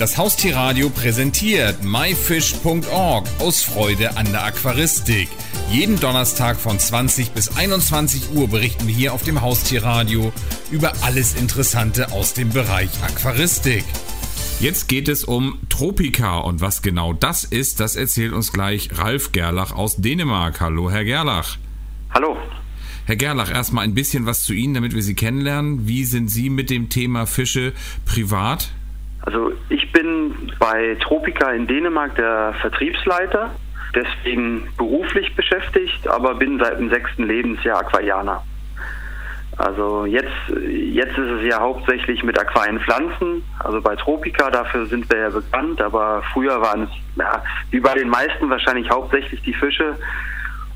Das Haustierradio präsentiert myfish.org aus Freude an der Aquaristik. Jeden Donnerstag von 20 bis 21 Uhr berichten wir hier auf dem Haustierradio über alles Interessante aus dem Bereich Aquaristik. Jetzt geht es um Tropika und was genau das ist, das erzählt uns gleich Ralf Gerlach aus Dänemark. Hallo, Herr Gerlach. Hallo. Herr Gerlach, erstmal ein bisschen was zu Ihnen, damit wir Sie kennenlernen. Wie sind Sie mit dem Thema Fische privat? Also ich bin bei Tropica in Dänemark der Vertriebsleiter, deswegen beruflich beschäftigt, aber bin seit dem sechsten Lebensjahr Aquarianer. Also jetzt, jetzt ist es ja hauptsächlich mit Aquarienpflanzen, also bei Tropica, dafür sind wir ja bekannt, aber früher waren es, ja, wie bei den meisten wahrscheinlich hauptsächlich die Fische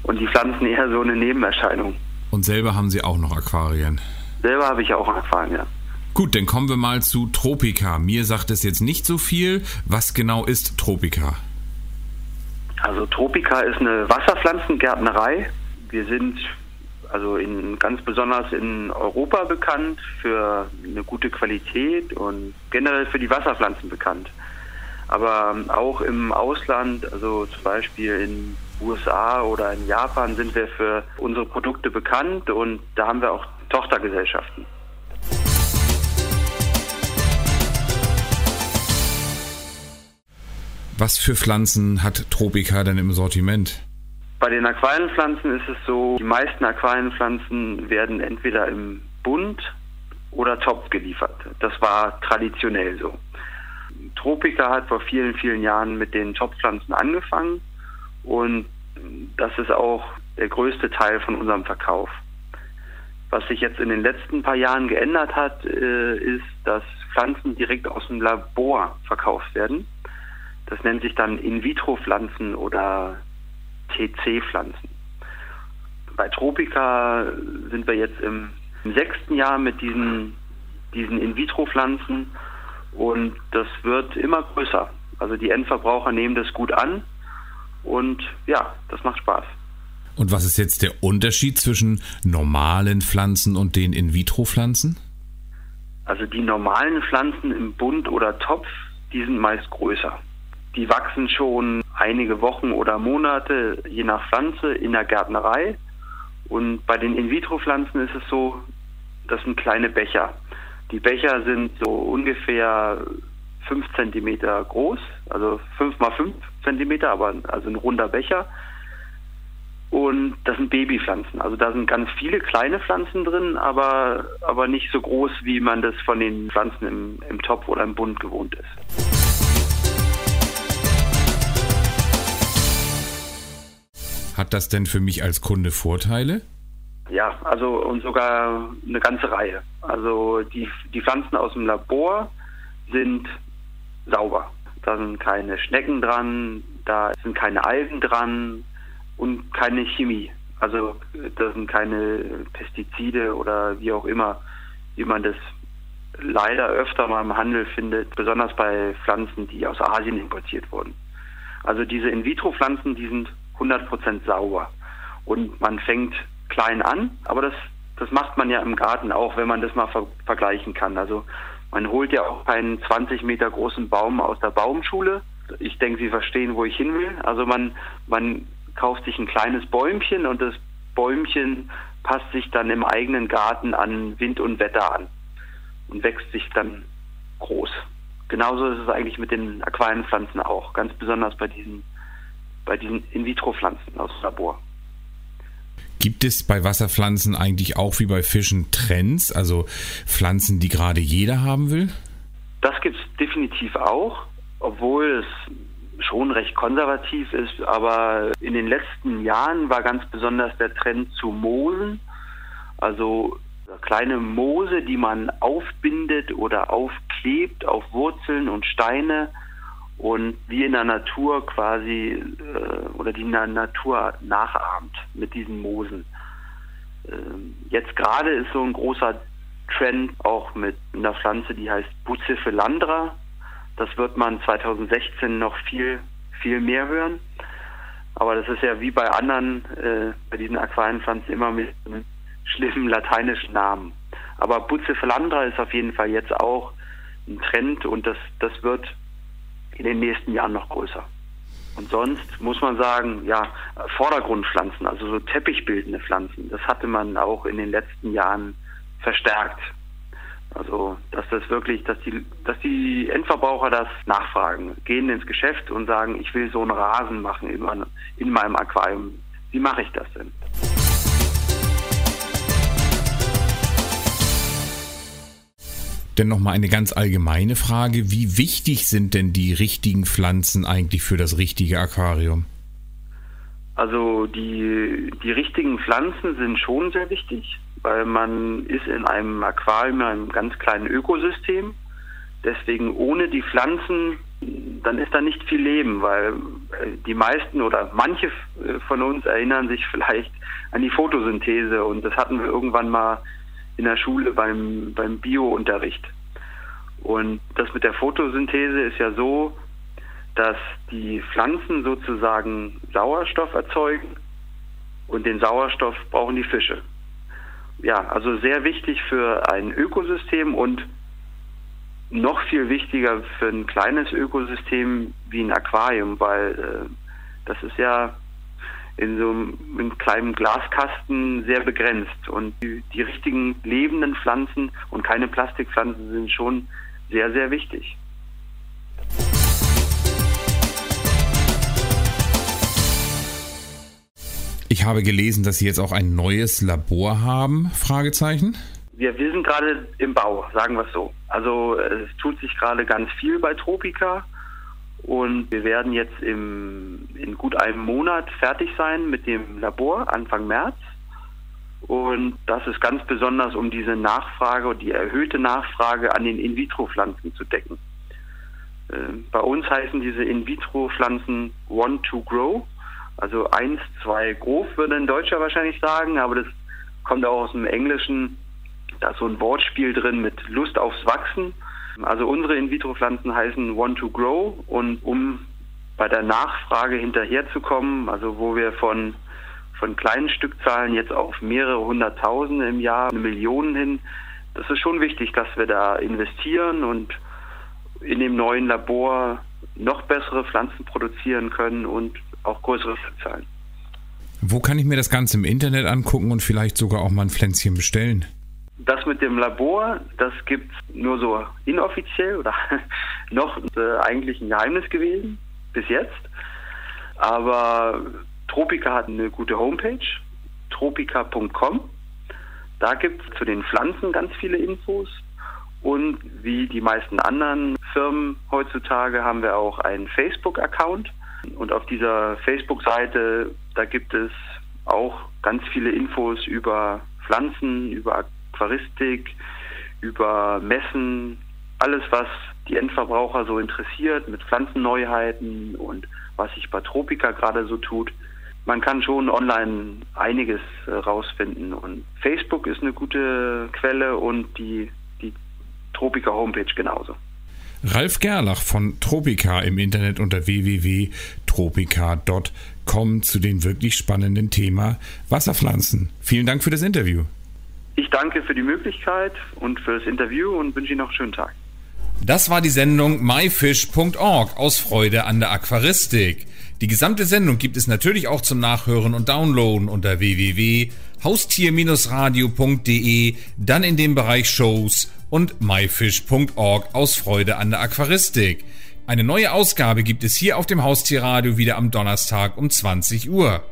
und die Pflanzen eher so eine Nebenerscheinung. Und selber haben Sie auch noch Aquarien? Selber habe ich auch Aquarien, ja. Gut, dann kommen wir mal zu Tropica. Mir sagt es jetzt nicht so viel. Was genau ist Tropica? Also Tropica ist eine Wasserpflanzengärtnerei. Wir sind also in, ganz besonders in Europa bekannt für eine gute Qualität und generell für die Wasserpflanzen bekannt. Aber auch im Ausland, also zum Beispiel in USA oder in Japan sind wir für unsere Produkte bekannt und da haben wir auch Tochtergesellschaften. Was für Pflanzen hat Tropica denn im Sortiment? Bei den Aquarienpflanzen ist es so, die meisten Aquarienpflanzen werden entweder im Bund oder Topf geliefert. Das war traditionell so. Tropica hat vor vielen, vielen Jahren mit den Topfpflanzen angefangen und das ist auch der größte Teil von unserem Verkauf. Was sich jetzt in den letzten paar Jahren geändert hat, äh, ist, dass Pflanzen direkt aus dem Labor verkauft werden. Das nennt sich dann In-vitro-Pflanzen oder TC-Pflanzen. Bei Tropica sind wir jetzt im, im sechsten Jahr mit diesen, diesen In-vitro-Pflanzen und das wird immer größer. Also die Endverbraucher nehmen das gut an und ja, das macht Spaß. Und was ist jetzt der Unterschied zwischen normalen Pflanzen und den In-vitro-Pflanzen? Also die normalen Pflanzen im Bund oder Topf, die sind meist größer. Die wachsen schon einige Wochen oder Monate, je nach Pflanze, in der Gärtnerei. Und bei den In-vitro-Pflanzen ist es so, das sind kleine Becher. Die Becher sind so ungefähr 5 cm groß, also 5 mal 5 cm, aber also ein runder Becher. Und das sind Babypflanzen. Also da sind ganz viele kleine Pflanzen drin, aber, aber nicht so groß, wie man das von den Pflanzen im, im Topf oder im Bund gewohnt ist. Hat das denn für mich als Kunde Vorteile? Ja, also und sogar eine ganze Reihe. Also die, die Pflanzen aus dem Labor sind sauber. Da sind keine Schnecken dran, da sind keine Algen dran und keine Chemie. Also da sind keine Pestizide oder wie auch immer, wie man das leider öfter mal im Handel findet, besonders bei Pflanzen, die aus Asien importiert wurden. Also diese In-vitro-Pflanzen, die sind 100% sauber. Und man fängt klein an, aber das, das macht man ja im Garten auch, wenn man das mal ver vergleichen kann. Also man holt ja auch keinen 20 Meter großen Baum aus der Baumschule. Ich denke, Sie verstehen, wo ich hin will. Also man, man kauft sich ein kleines Bäumchen und das Bäumchen passt sich dann im eigenen Garten an Wind und Wetter an und wächst sich dann groß. Genauso ist es eigentlich mit den Aquarienpflanzen auch, ganz besonders bei diesen bei diesen In-vitro-Pflanzen aus dem Labor. Gibt es bei Wasserpflanzen eigentlich auch wie bei Fischen Trends, also Pflanzen, die gerade jeder haben will? Das gibt es definitiv auch, obwohl es schon recht konservativ ist. Aber in den letzten Jahren war ganz besonders der Trend zu Moosen, also kleine Moose, die man aufbindet oder aufklebt auf Wurzeln und Steine und wie in der Natur quasi äh, oder die Natur nachahmt mit diesen Moosen. Ähm, jetzt gerade ist so ein großer Trend auch mit einer Pflanze, die heißt Bucephalandra. Das wird man 2016 noch viel, viel mehr hören. Aber das ist ja wie bei anderen, äh, bei diesen Aquarienpflanzen immer mit einem schlimmen lateinischen Namen. Aber Bucephalandra ist auf jeden Fall jetzt auch ein Trend und das, das wird in den nächsten Jahren noch größer. Und sonst muss man sagen, ja, Vordergrundpflanzen, also so teppichbildende Pflanzen, das hatte man auch in den letzten Jahren verstärkt. Also, dass das wirklich, dass die, dass die Endverbraucher das nachfragen, gehen ins Geschäft und sagen, ich will so einen Rasen machen in, in meinem Aquarium. Wie mache ich das denn? Denn nochmal eine ganz allgemeine Frage. Wie wichtig sind denn die richtigen Pflanzen eigentlich für das richtige Aquarium? Also die, die richtigen Pflanzen sind schon sehr wichtig, weil man ist in einem Aquarium, einem ganz kleinen Ökosystem. Deswegen ohne die Pflanzen, dann ist da nicht viel Leben, weil äh, die meisten oder manche von uns erinnern sich vielleicht an die Photosynthese und das hatten wir irgendwann mal in der Schule beim, beim Biounterricht. Und das mit der Photosynthese ist ja so, dass die Pflanzen sozusagen Sauerstoff erzeugen und den Sauerstoff brauchen die Fische. Ja, also sehr wichtig für ein Ökosystem und noch viel wichtiger für ein kleines Ökosystem wie ein Aquarium, weil äh, das ist ja in so einem kleinen Glaskasten sehr begrenzt. Und die, die richtigen lebenden Pflanzen und keine Plastikpflanzen sind schon sehr, sehr wichtig. Ich habe gelesen, dass Sie jetzt auch ein neues Labor haben, Fragezeichen. Wir, wir sind gerade im Bau, sagen wir es so. Also es tut sich gerade ganz viel bei Tropica. Und wir werden jetzt im, in gut einem Monat fertig sein mit dem Labor, Anfang März. Und das ist ganz besonders, um diese Nachfrage und die erhöhte Nachfrage an den In-vitro-Pflanzen zu decken. Äh, bei uns heißen diese In-vitro-Pflanzen One to Grow, also eins, zwei groß, würde ein Deutscher wahrscheinlich sagen, aber das kommt auch aus dem Englischen. Da ist so ein Wortspiel drin mit Lust aufs Wachsen. Also unsere In-vitro-Pflanzen heißen One to Grow und um bei der Nachfrage hinterherzukommen, also wo wir von, von kleinen Stückzahlen jetzt auf mehrere hunderttausende im Jahr, eine Million hin, das ist schon wichtig, dass wir da investieren und in dem neuen Labor noch bessere Pflanzen produzieren können und auch größere Stückzahlen. Wo kann ich mir das Ganze im Internet angucken und vielleicht sogar auch mal ein Pflänzchen bestellen? Das mit dem Labor, das gibt nur so inoffiziell oder noch äh, eigentlich ein Geheimnis gewesen bis jetzt. Aber Tropica hat eine gute Homepage, tropica.com. Da gibt es zu den Pflanzen ganz viele Infos. Und wie die meisten anderen Firmen heutzutage haben wir auch einen Facebook-Account. Und auf dieser Facebook-Seite, da gibt es auch ganz viele Infos über Pflanzen, über Aquaristik, über Messen, alles, was die Endverbraucher so interessiert, mit Pflanzenneuheiten und was sich bei Tropica gerade so tut. Man kann schon online einiges äh, rausfinden und Facebook ist eine gute Quelle und die, die Tropica Homepage genauso. Ralf Gerlach von Tropica im Internet unter www.tropica.com zu dem wirklich spannenden Thema Wasserpflanzen. Vielen Dank für das Interview. Ich danke für die Möglichkeit und für das Interview und wünsche Ihnen noch einen schönen Tag. Das war die Sendung myfish.org aus Freude an der Aquaristik. Die gesamte Sendung gibt es natürlich auch zum Nachhören und Downloaden unter www.haustier-radio.de, dann in dem Bereich Shows und myfish.org aus Freude an der Aquaristik. Eine neue Ausgabe gibt es hier auf dem Haustierradio wieder am Donnerstag um 20 Uhr.